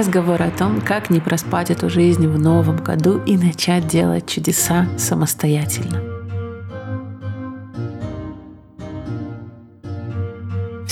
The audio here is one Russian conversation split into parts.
Разговор о том, как не проспать эту жизнь в новом году и начать делать чудеса самостоятельно.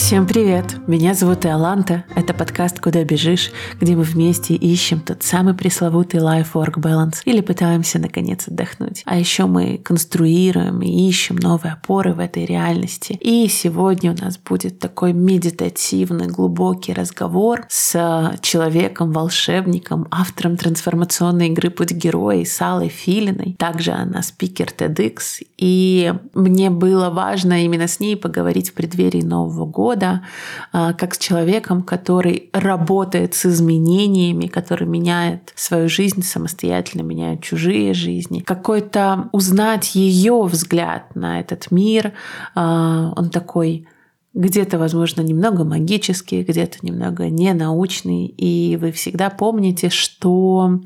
Всем привет! Меня зовут Иоланта. Это подкаст «Куда бежишь», где мы вместе ищем тот самый пресловутый life-work balance или пытаемся наконец отдохнуть. А еще мы конструируем и ищем новые опоры в этой реальности. И сегодня у нас будет такой медитативный, глубокий разговор с человеком-волшебником, автором трансформационной игры «Путь героя» Салой Филиной. Также она спикер TEDx. И мне было важно именно с ней поговорить в преддверии Нового года, года, а, как с человеком, который работает с изменениями, который меняет свою жизнь самостоятельно, меняет чужие жизни. Какой-то узнать ее взгляд на этот мир. А, он такой где-то, возможно, немного магический, где-то немного ненаучный. И вы всегда помните, что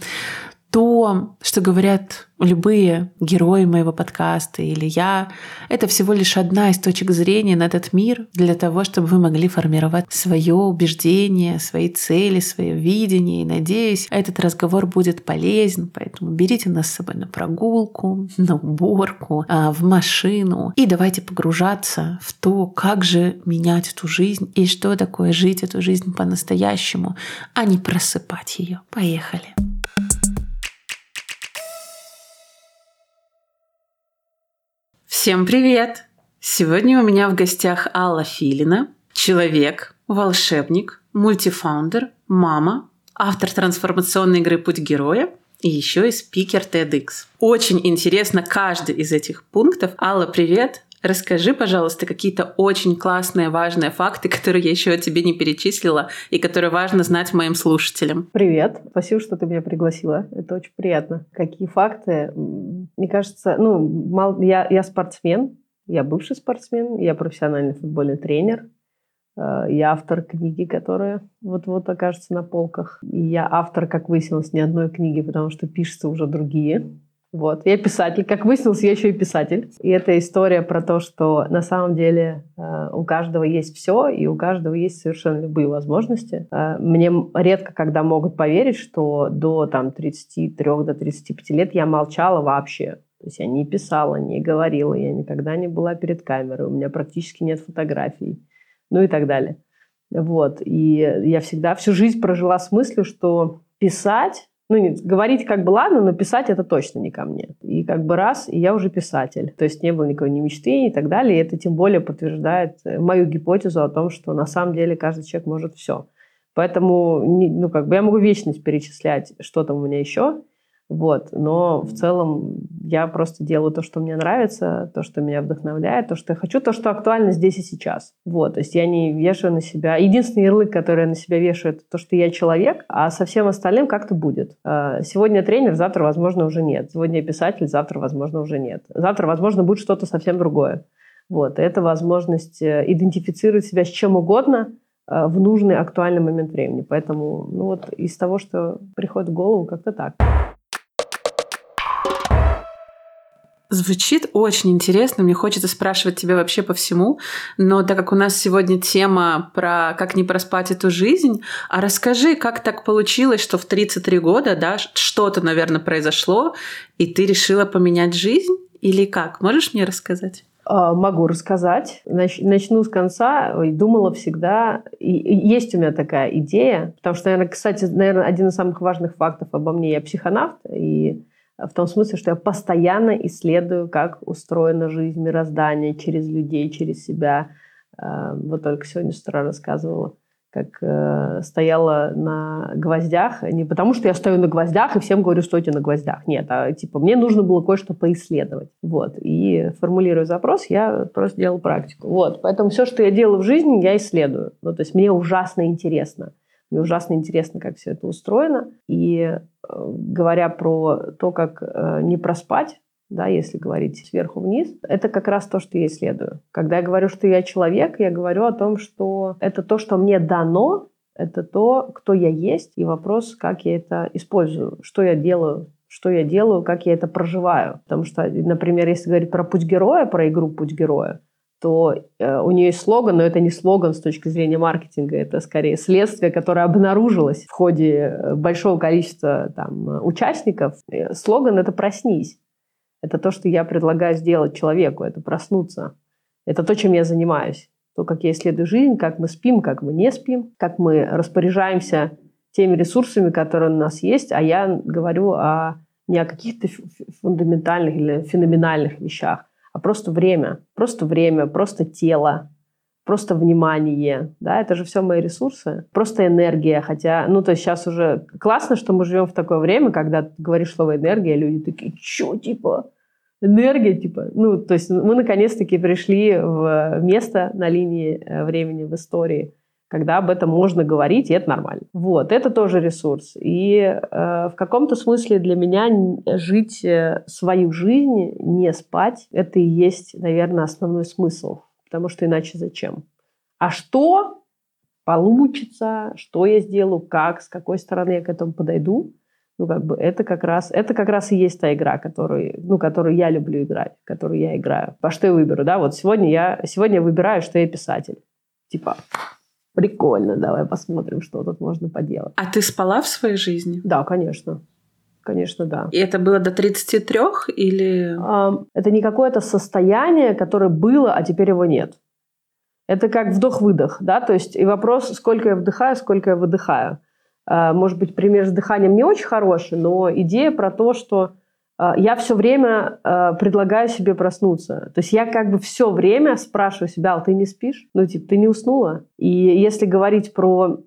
то, что говорят любые герои моего подкаста или я, это всего лишь одна из точек зрения на этот мир для того, чтобы вы могли формировать свое убеждение, свои цели, свое видение. И надеюсь, этот разговор будет полезен, поэтому берите нас с собой на прогулку, на уборку, а, в машину и давайте погружаться в то, как же менять эту жизнь и что такое жить эту жизнь по-настоящему, а не просыпать ее. Поехали! Всем привет! Сегодня у меня в гостях Алла Филина, человек, волшебник, мультифаундер, мама, автор трансформационной игры «Путь героя» и еще и спикер TEDx. Очень интересно каждый из этих пунктов. Алла, привет! Расскажи, пожалуйста, какие-то очень классные, важные факты, которые я еще тебе не перечислила и которые важно знать моим слушателям. Привет. Спасибо, что ты меня пригласила. Это очень приятно. Какие факты? Мне кажется, ну, мал... я, я спортсмен, я бывший спортсмен, я профессиональный футбольный тренер, э, я автор книги, которая вот-вот окажется на полках. Я автор, как выяснилось, не одной книги, потому что пишутся уже другие. Вот. Я писатель. Как выяснилось, я еще и писатель. И это история про то, что на самом деле э, у каждого есть все, и у каждого есть совершенно любые возможности. Э, мне редко когда могут поверить, что до там, 33 до 35 лет я молчала вообще. То есть я не писала, не говорила, я никогда не была перед камерой, у меня практически нет фотографий, ну и так далее. Вот. И я всегда всю жизнь прожила с мыслью, что писать ну, нет, говорить как бы ладно, но писать это точно не ко мне. И как бы раз, и я уже писатель. То есть не было никакой ни мечты и так далее. И это тем более подтверждает э, мою гипотезу о том, что на самом деле каждый человек может все. Поэтому, ну, как бы я могу вечность перечислять, что там у меня еще, вот. Но в целом я просто делаю то, что мне нравится, то, что меня вдохновляет, то, что я хочу, то, что актуально здесь и сейчас. Вот. То есть я не вешаю на себя... Единственный ярлык, который я на себя вешаю, это то, что я человек, а со всем остальным как-то будет. А, сегодня тренер, завтра, возможно, уже нет. Сегодня я писатель, завтра, возможно, уже нет. Завтра, возможно, будет что-то совсем другое. Вот. Это возможность э, идентифицировать себя с чем угодно, э, в нужный актуальный момент времени. Поэтому ну вот из того, что приходит в голову, как-то так. Звучит очень интересно. Мне хочется спрашивать тебя вообще по всему. Но так как у нас сегодня тема про как не проспать эту жизнь, а расскажи, как так получилось, что в 33 года, да, что-то, наверное, произошло, и ты решила поменять жизнь? Или как? Можешь мне рассказать? А, могу рассказать. Начну с конца. Думала всегда... Есть у меня такая идея, потому что, наверное, кстати, наверное, один из самых важных фактов обо мне, я психонавт, и в том смысле, что я постоянно исследую, как устроена жизнь, мироздание через людей, через себя. Э, вот только сегодня с утра рассказывала, как э, стояла на гвоздях. Не потому, что я стою на гвоздях и всем говорю, стойте на гвоздях. Нет, а типа мне нужно было кое-что поисследовать. Вот. И формулируя запрос, я просто делала практику. Вот. Поэтому все, что я делаю в жизни, я исследую. Ну, то есть мне ужасно интересно. Мне ужасно интересно, как все это устроено. И э, говоря про то, как э, не проспать, да, если говорить сверху вниз, это как раз то, что я исследую. Когда я говорю, что я человек, я говорю о том, что это то, что мне дано, это то, кто я есть, и вопрос, как я это использую, что я делаю что я делаю, как я это проживаю. Потому что, например, если говорить про путь героя, про игру «Путь героя», то э, у нее есть слоган, но это не слоган с точки зрения маркетинга, это скорее следствие, которое обнаружилось в ходе э, большого количества там, участников. Слоган – это «проснись». Это то, что я предлагаю сделать человеку, это проснуться. Это то, чем я занимаюсь. То, как я исследую жизнь, как мы спим, как мы не спим, как мы распоряжаемся теми ресурсами, которые у нас есть. А я говорю о, не о каких-то фундаментальных или феноменальных вещах, а просто время. Просто время, просто тело, просто внимание. Да, это же все мои ресурсы. Просто энергия. Хотя, ну, то есть сейчас уже классно, что мы живем в такое время, когда ты говоришь слово энергия, люди такие, что, типа, энергия, типа, ну, то есть мы наконец-таки пришли в место на линии э, времени в истории, когда об этом можно говорить, и это нормально. Вот, это тоже ресурс. И э, в каком-то смысле для меня жить э, свою жизнь, не спать, это и есть, наверное, основной смысл. Потому что иначе зачем? А что получится, что я сделаю, как, с какой стороны я к этому подойду, ну, как бы это как раз, это как раз и есть та игра, которую, ну, которую я люблю играть, которую я играю. По что я выберу, да? Вот сегодня я, сегодня я выбираю, что я писатель. Типа, Прикольно, давай посмотрим, что тут можно поделать. А ты спала в своей жизни? Да, конечно. Конечно, да. И это было до 33 или... Это не какое-то состояние, которое было, а теперь его нет. Это как вдох-выдох, да, то есть и вопрос, сколько я вдыхаю, сколько я выдыхаю. А, может быть, пример с дыханием не очень хороший, но идея про то, что я все время а, предлагаю себе проснуться. То есть я как бы все время спрашиваю себя, а ты не спишь? Ну, типа, ты не уснула? И если говорить про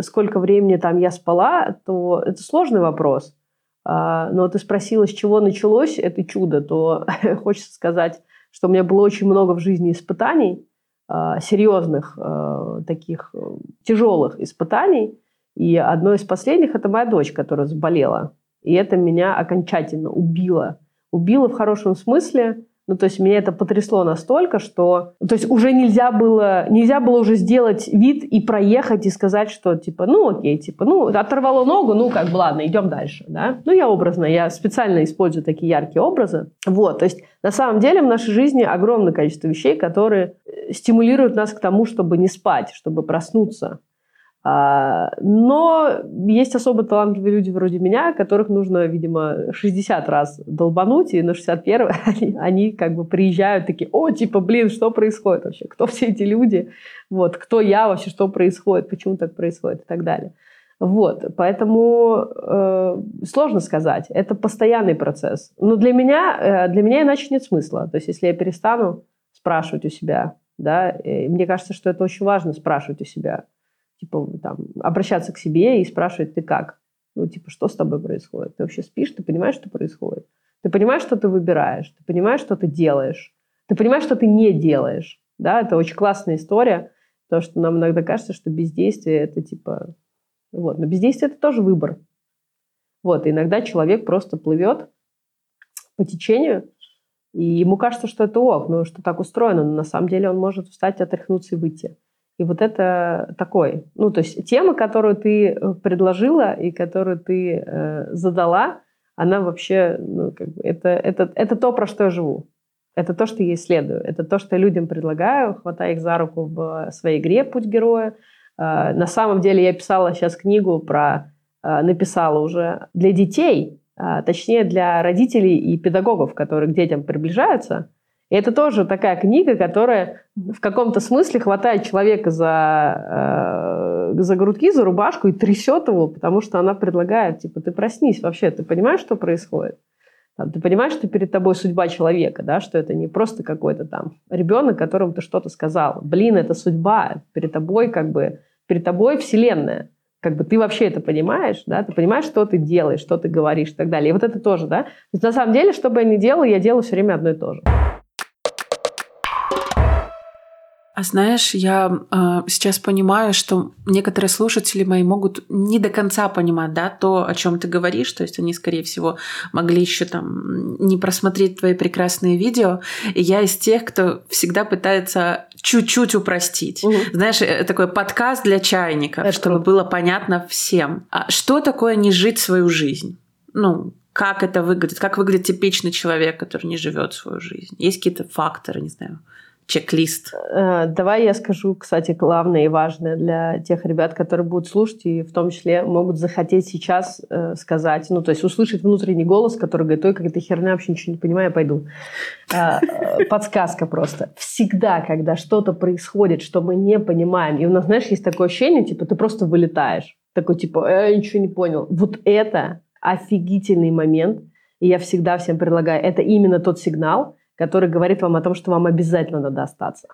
сколько времени там я спала, то это сложный вопрос. А, но ты спросила, с чего началось это чудо, то хочется сказать, что у меня было очень много в жизни испытаний, серьезных, таких э, тяжелых испытаний. И одно из последних – это моя дочь, которая заболела. И это меня окончательно убило. Убило в хорошем смысле. Ну, то есть меня это потрясло настолько, что... То есть уже нельзя было, нельзя было уже сделать вид и проехать, и сказать, что типа, ну окей, типа, ну оторвало ногу, ну как бы ладно, идем дальше, да. Ну я образно, я специально использую такие яркие образы. Вот, то есть на самом деле в нашей жизни огромное количество вещей, которые стимулируют нас к тому, чтобы не спать, чтобы проснуться. А, но есть особо талантливые люди вроде меня, которых нужно, видимо, 60 раз долбануть, и на 61 они, они как бы приезжают такие, о, типа, блин, что происходит вообще? Кто все эти люди? Вот, кто я вообще, что происходит, почему так происходит и так далее. Вот, поэтому э, сложно сказать. Это постоянный процесс. Но для меня, э, для меня иначе нет смысла. То есть, если я перестану спрашивать у себя, да, мне кажется, что это очень важно спрашивать у себя – типа, там, обращаться к себе и спрашивать, ты как? Ну, типа, что с тобой происходит? Ты вообще спишь? Ты понимаешь, что происходит? Ты понимаешь, что ты выбираешь? Ты понимаешь, что ты делаешь? Ты понимаешь, что ты не делаешь? Да, это очень классная история, потому что нам иногда кажется, что бездействие – это типа... Вот. Но бездействие – это тоже выбор. Вот. И иногда человек просто плывет по течению, и ему кажется, что это ок, ну, что так устроено, но на самом деле он может встать, отряхнуться и выйти. И вот это такой, ну, то есть тема, которую ты э, предложила и которую ты э, задала, она вообще, ну, как бы, это, это, это то, про что я живу. Это то, что я исследую. Это то, что я людям предлагаю, хватая их за руку в своей игре «Путь героя». Э, на самом деле я писала сейчас книгу про, э, написала уже для детей, э, точнее для родителей и педагогов, которые к детям приближаются – и это тоже такая книга, которая в каком-то смысле хватает человека за, э, за грудки, за рубашку и трясет его, потому что она предлагает, типа, ты проснись вообще, ты понимаешь, что происходит? Ты понимаешь, что перед тобой судьба человека, да, что это не просто какой-то там ребенок, которому ты что-то сказал. Блин, это судьба. Перед тобой как бы, перед тобой вселенная как бы ты вообще это понимаешь, да, ты понимаешь, что ты делаешь, что ты говоришь и так далее. И вот это тоже, да. То есть, на самом деле, что бы я ни делала, я делаю все время одно и то же. А знаешь, я э, сейчас понимаю, что некоторые слушатели мои могут не до конца понимать, да, то, о чем ты говоришь, то есть они, скорее всего, могли еще там не просмотреть твои прекрасные видео. И я из тех, кто всегда пытается чуть-чуть упростить. Угу. Знаешь, это такой подкаст для чайников, это чтобы круто. было понятно всем. А что такое не жить свою жизнь? Ну, как это выглядит? Как выглядит типичный человек, который не живет свою жизнь? Есть какие-то факторы, не знаю, чек-лист? Э, давай я скажу, кстати, главное и важное для тех ребят, которые будут слушать и в том числе могут захотеть сейчас э, сказать, ну, то есть услышать внутренний голос, который говорит, ой, как это херня, вообще ничего не понимаю, я пойду. Э, подсказка просто. Всегда, когда что-то происходит, что мы не понимаем, и у нас, знаешь, есть такое ощущение, типа, ты просто вылетаешь. Такой, типа, я ничего не понял. Вот это офигительный момент, и я всегда всем предлагаю, это именно тот сигнал, который говорит вам о том, что вам обязательно надо остаться.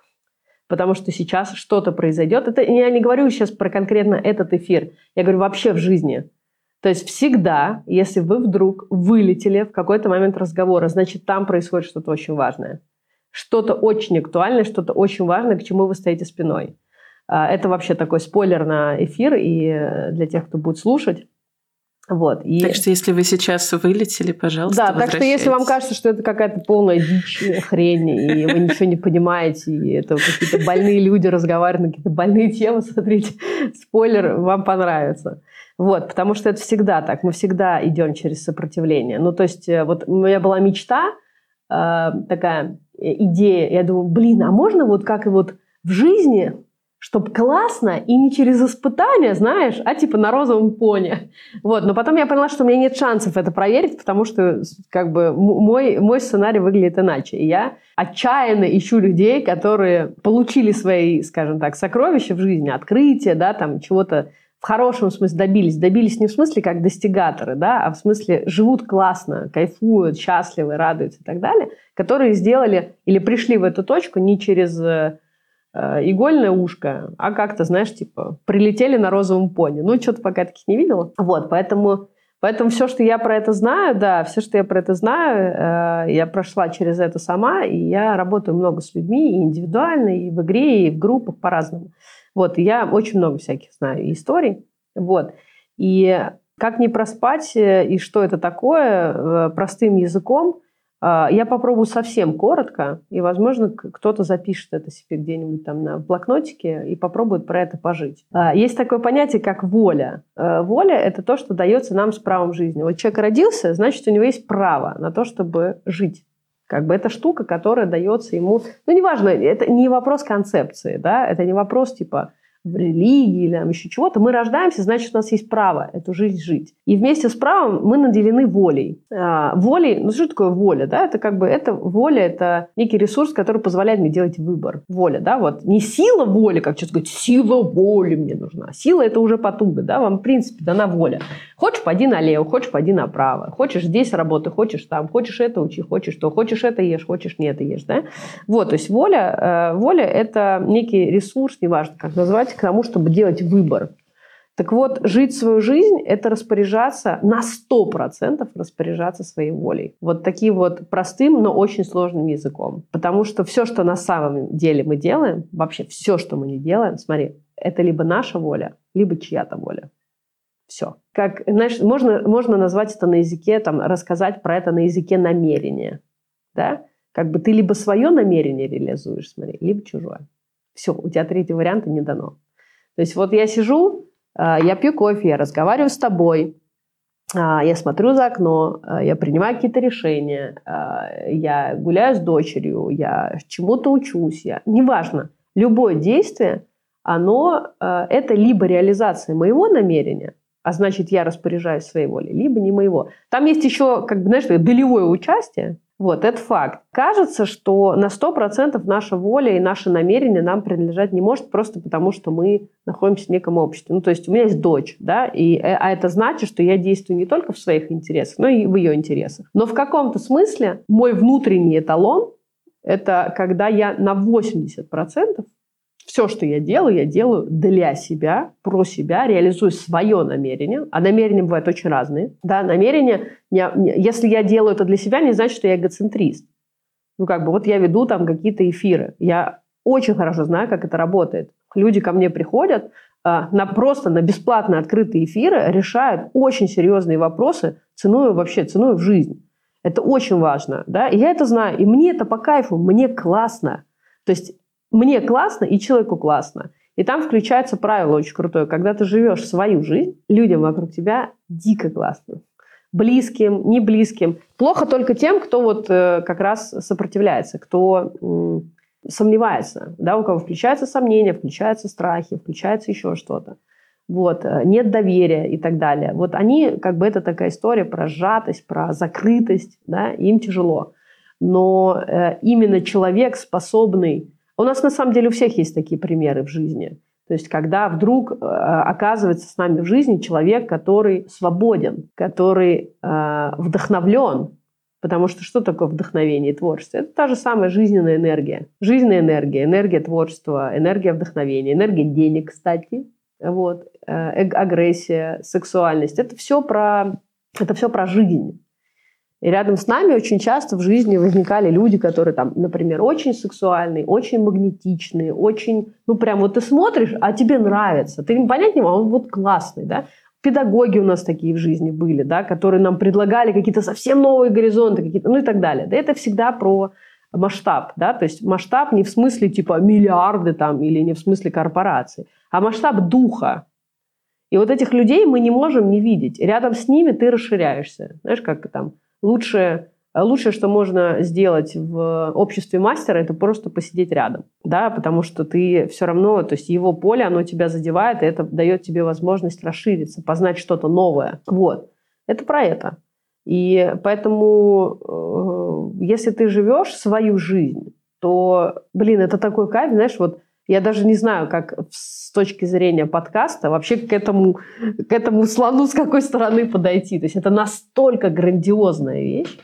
Потому что сейчас что-то произойдет. Это я не говорю сейчас про конкретно этот эфир. Я говорю вообще в жизни. То есть всегда, если вы вдруг вылетели в какой-то момент разговора, значит, там происходит что-то очень важное. Что-то очень актуальное, что-то очень важное, к чему вы стоите спиной. А, это вообще такой спойлер на эфир и э, для тех, кто будет слушать. Вот, и... Так что если вы сейчас вылетели, пожалуйста, Да, так что если вам кажется, что это какая-то полная дичь, хрень, и вы ничего не понимаете, и это какие-то больные люди разговаривают на какие-то больные темы, смотрите, спойлер, вам понравится. Вот, потому что это всегда так, мы всегда идем через сопротивление. Ну, то есть, э, вот у меня была мечта, э, такая э, идея, я думаю, блин, а можно вот как и вот в жизни чтобы классно и не через испытания, знаешь, а типа на розовом пони. Вот. Но потом я поняла, что у меня нет шансов это проверить, потому что как бы мой, мой сценарий выглядит иначе. И я отчаянно ищу людей, которые получили свои, скажем так, сокровища в жизни, открытия, да, там чего-то в хорошем смысле добились. Добились не в смысле как достигаторы, да, а в смысле живут классно, кайфуют, счастливы, радуются и так далее, которые сделали или пришли в эту точку не через э, игольное ушко, а как-то, знаешь, типа, прилетели на розовом пони. Ну, что-то пока таких не видела. Вот, поэтому, поэтому все, что я про это знаю, да, все, что я про это знаю, э, я прошла через это сама, и я работаю много с людьми, и индивидуально, и в игре, и в группах по-разному. Вот, и я очень много всяких знаю историй. Вот. И как не проспать, э, и что это такое, простым языком – я попробую совсем коротко, и, возможно, кто-то запишет это себе где-нибудь там на блокнотике и попробует про это пожить. А, есть такое понятие, как воля. А, воля – это то, что дается нам с правом жизни. Вот человек родился, значит, у него есть право на то, чтобы жить. Как бы это штука, которая дается ему... Ну, неважно, это не вопрос концепции, да, это не вопрос типа религии или там, еще чего-то, мы рождаемся, значит, у нас есть право эту жизнь жить. И вместе с правом мы наделены волей. А, волей, ну что такое воля? Да? Это как бы, это воля, это некий ресурс, который позволяет мне делать выбор. Воля, да, вот. Не сила воли, как сейчас говорить, сила воли мне нужна. Сила – это уже потуга, да, вам, в принципе, дана воля. Хочешь, пойди налево, хочешь, пойди направо. Хочешь здесь работай, хочешь там, хочешь это учи, хочешь то, хочешь это ешь, хочешь не это ешь, да. Вот, то есть воля, э, воля – это некий ресурс, неважно, как назвать, к тому, чтобы делать выбор. Так вот, жить свою жизнь – это распоряжаться на 100% распоряжаться своей волей. Вот таким вот простым, но очень сложным языком. Потому что все, что на самом деле мы делаем, вообще все, что мы не делаем, смотри, это либо наша воля, либо чья-то воля. Все. Как, знаешь, можно, можно назвать это на языке, там, рассказать про это на языке намерения. Да? Как бы ты либо свое намерение реализуешь, смотри, либо чужое. Все, у тебя третьего варианта не дано. То есть вот я сижу, а, я пью кофе, я разговариваю с тобой, а, я смотрю за окно, а, я принимаю какие-то решения, я гуляю с дочерью, я чему-то учусь, я... неважно. Любое действие, оно это либо реализация моего намерения, а значит, я распоряжаюсь своей волей, либо не моего. Там есть еще, как бы, знаешь, долевое участие, вот, это факт. Кажется, что на 100% наша воля и наше намерение нам принадлежать не может просто потому, что мы находимся в неком обществе. Ну, то есть у меня есть дочь, да, и, э, а это значит, что я действую не только в своих интересах, но и в ее интересах. Но в каком-то смысле мой внутренний эталон – это когда я на 80% все, что я делаю, я делаю для себя, про себя, реализую свое намерение. А намерения бывают очень разные. Да, намерение, не, не, если я делаю это для себя, не значит, что я эгоцентрист. Ну, как бы, вот я веду там какие-то эфиры. Я очень хорошо знаю, как это работает. Люди ко мне приходят, а, на просто на бесплатно открытые эфиры решают очень серьезные вопросы ценой вообще, ценой в жизнь. Это очень важно, да, и я это знаю, и мне это по кайфу, мне классно. То есть мне классно и человеку классно. И там включается правило очень крутое. Когда ты живешь свою жизнь, людям вокруг тебя дико классно. Близким, не близким. Плохо только тем, кто вот э, как раз сопротивляется, кто сомневается, да, у кого включаются сомнения, включаются страхи, включается еще что-то. Вот, э, нет доверия и так далее. Вот они, как бы это такая история про сжатость, про закрытость, да, им тяжело. Но э, именно человек, способный... У нас на самом деле у всех есть такие примеры в жизни. То есть, когда вдруг э, оказывается с нами в жизни человек, который свободен, который э, вдохновлен, Потому что что такое вдохновение и творчество? Это та же самая жизненная энергия. Жизненная энергия, энергия творчества, энергия вдохновения, энергия денег, кстати, вот, э, агрессия, сексуальность. Это все про, это все про жизнь. И рядом с нами очень часто в жизни возникали люди, которые там, например, очень сексуальные, очень магнетичные, очень, ну прям вот ты смотришь, а тебе нравится. Ты не понять можешь, он вот классный, да. Педагоги у нас такие в жизни были, да, которые нам предлагали какие-то совсем новые горизонты, какие-то, ну и так далее. Да это всегда про масштаб, да, то есть масштаб не в смысле типа миллиарды там или не в смысле корпорации, а масштаб духа. И вот этих людей мы не можем не видеть. Рядом с ними ты расширяешься. Знаешь, как там лучшее, лучшее, что можно сделать в обществе мастера, это просто посидеть рядом, да, потому что ты все равно, то есть его поле, оно тебя задевает, и это дает тебе возможность расшириться, познать что-то новое. Вот. Это про это. И поэтому, э, если ты живешь свою жизнь, то, блин, это такой кайф, знаешь, вот я даже не знаю, как с точки зрения подкаста вообще к этому, к этому слону с какой стороны подойти. То есть это настолько грандиозная вещь,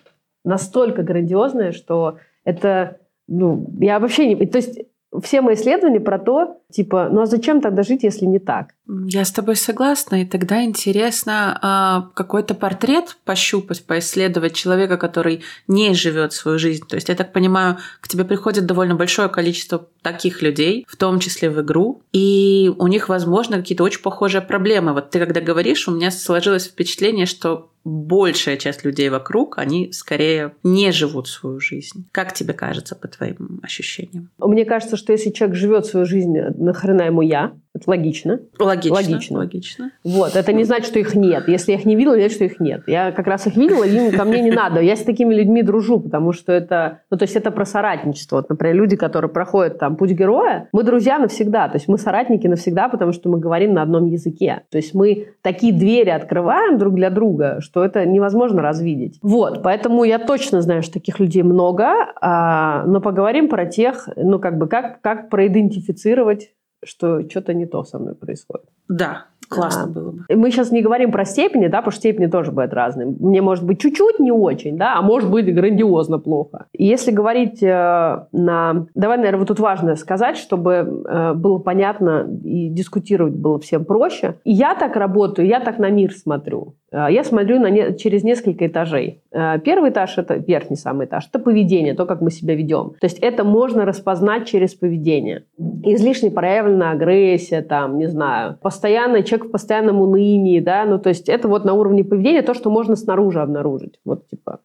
настолько грандиозная, что это, ну, я вообще не... То есть все мои исследования про то, типа, ну а зачем тогда жить, если не так? Я с тобой согласна, и тогда интересно а, какой-то портрет пощупать, поисследовать человека, который не живет свою жизнь. То есть, я так понимаю, к тебе приходит довольно большое количество таких людей, в том числе в игру, и у них, возможно, какие-то очень похожие проблемы. Вот ты когда говоришь, у меня сложилось впечатление, что большая часть людей вокруг, они скорее не живут свою жизнь. Как тебе кажется, по твоим ощущениям? Мне кажется, что если человек живет свою жизнь, нахрена ему я? Это логично. Логично. Логично. логично. Вот. Это не значит, что их нет. Если я их не видела, значит, что их нет. Я как раз их видела, им ко мне не надо. Я с такими людьми дружу, потому что это... Ну, то есть это про соратничество. Вот, например, люди, которые проходят там путь героя, мы друзья навсегда. То есть мы соратники навсегда, потому что мы говорим на одном языке. То есть мы такие двери открываем друг для друга, что это невозможно развидеть. Вот. Поэтому я точно знаю, что таких людей много. А, но поговорим про тех, ну, как бы, как, как проидентифицировать что что-то не то со мной происходит. Да, Классно а, было бы. Мы сейчас не говорим про степени, да, потому что степени тоже бывают разные. Мне может быть чуть-чуть не очень, да, а может быть грандиозно плохо. Если говорить э, на... Давай, наверное, вот тут важно сказать, чтобы э, было понятно и дискутировать было всем проще. И я так работаю, я так на мир смотрю. Э, я смотрю на не... через несколько этажей. Э, первый этаж, это верхний самый этаж, это поведение, то, как мы себя ведем. То есть это можно распознать через поведение. Излишне проявленная агрессия, там, не знаю, постоянно человек в постоянном унынии, да, ну, то есть это вот на уровне поведения то, что можно снаружи обнаружить, вот, типа.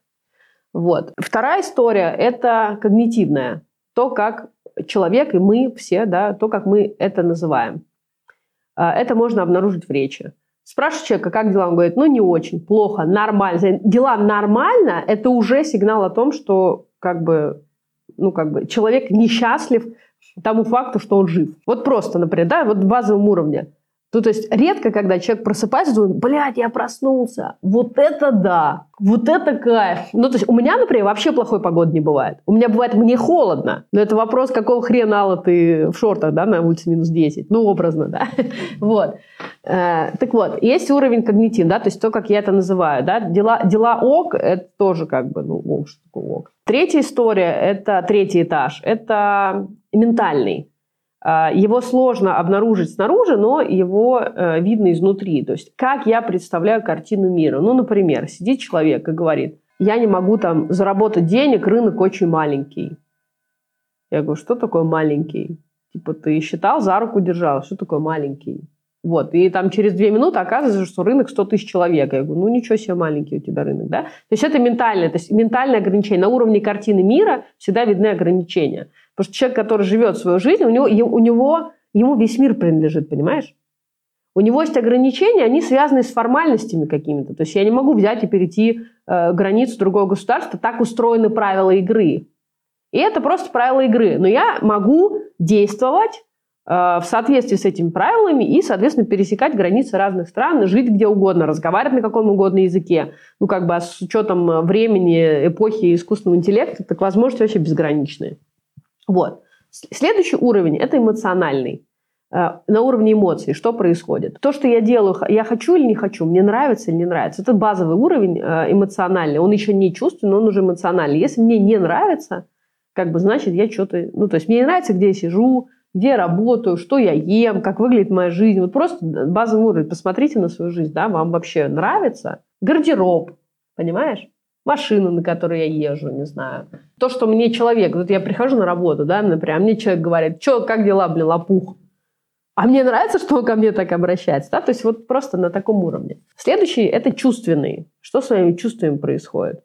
Вот. Вторая история – это когнитивная. То, как человек и мы все, да, то, как мы это называем. А, это можно обнаружить в речи. Спрашиваю человека, как дела? Он говорит, ну, не очень, плохо, нормально. Дела нормально – это уже сигнал о том, что как бы, ну, как бы человек несчастлив тому факту, что он жив. Вот просто, например, да, вот в базовом уровне. Ну, то есть редко, когда человек просыпается, думает, блядь, я проснулся. Вот это да, вот это кайф. Ну, то есть у меня, например, вообще плохой погоды не бывает. У меня бывает, мне холодно. Но это вопрос, какого хрена Алла ты в шортах, да, на улице минус 10. Ну, образно, да. вот. Э, так вот, есть уровень когнитив, да, то есть то, как я это называю, да. Дела, дела ок, это тоже как бы, ну, что такое ок. Третья история, это третий этаж, это ментальный. А, его сложно обнаружить снаружи, но его э, видно изнутри. То есть как я представляю картину мира. Ну, например, сидит человек и говорит, я не могу там заработать денег, рынок очень маленький. Я говорю, что такое маленький? Типа ты считал, за руку держал, что такое маленький? Вот, и там через две минуты оказывается, что рынок 100 тысяч человек. Я говорю, ну ничего себе маленький у тебя рынок, да? То есть это ментальное, то есть ментальное ограничение. На уровне картины мира всегда видны ограничения. Потому что человек, который живет свою жизнь, у него, у него, ему весь мир принадлежит, понимаешь? У него есть ограничения, они связаны с формальностями какими-то. То есть я не могу взять и перейти э, границу другого государства. Так устроены правила игры. И это просто правила игры. Но я могу действовать э, в соответствии с этими правилами и, соответственно, пересекать границы разных стран, жить где угодно, разговаривать на каком угодно языке. Ну, как бы а с учетом времени, эпохи искусственного интеллекта, так возможности вообще безграничные. Вот. Следующий уровень – это эмоциональный. Э, на уровне эмоций, что происходит. То, что я делаю, я хочу или не хочу, мне нравится или не нравится. Это базовый уровень э, эмоциональный. Он еще не чувственный, он уже эмоциональный. Если мне не нравится, как бы значит я что-то... Ну, то есть мне не нравится, где я сижу, где я работаю, что я ем, как выглядит моя жизнь. Вот просто базовый уровень. Посмотрите на свою жизнь, да, вам вообще нравится? Гардероб, понимаешь? Машину, на которой я езжу, не знаю. То, что мне человек, вот я прихожу на работу, да, например, а мне человек говорит, что, как дела, блин, лопух? А мне нравится, что он ко мне так обращается. Да? То есть вот просто на таком уровне. Следующий – это чувственный. Что с моими чувствами происходит?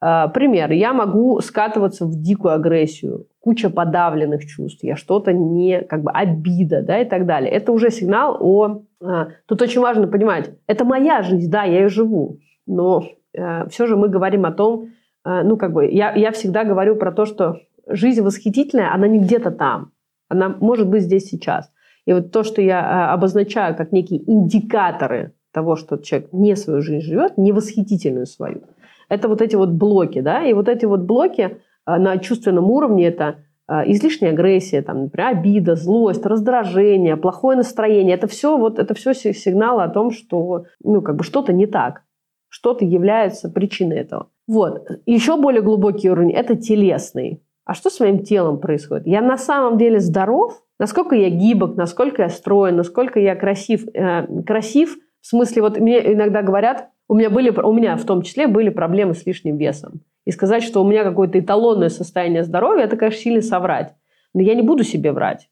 А, пример. Я могу скатываться в дикую агрессию, куча подавленных чувств, я что-то не, как бы, обида, да, и так далее. Это уже сигнал о... А, тут очень важно понимать, это моя жизнь, да, я ее живу, но все же мы говорим о том, ну, как бы, я, я всегда говорю про то, что жизнь восхитительная, она не где-то там, она может быть здесь сейчас. И вот то, что я а, обозначаю как некие индикаторы того, что человек не свою жизнь живет, не восхитительную свою, это вот эти вот блоки, да, и вот эти вот блоки на чувственном уровне это излишняя агрессия, там, например, обида, злость, раздражение, плохое настроение. Это все, вот, это все сигналы о том, что ну, как бы что-то не так, что-то является причиной этого. Вот. Еще более глубокий уровень – это телесный. А что с моим телом происходит? Я на самом деле здоров, насколько я гибок, насколько я строен, насколько я красив. Э, красив в смысле, вот мне иногда говорят, у меня, были, у меня в том числе были проблемы с лишним весом. И сказать, что у меня какое-то эталонное состояние здоровья, это, конечно, сильно соврать. Но я не буду себе врать.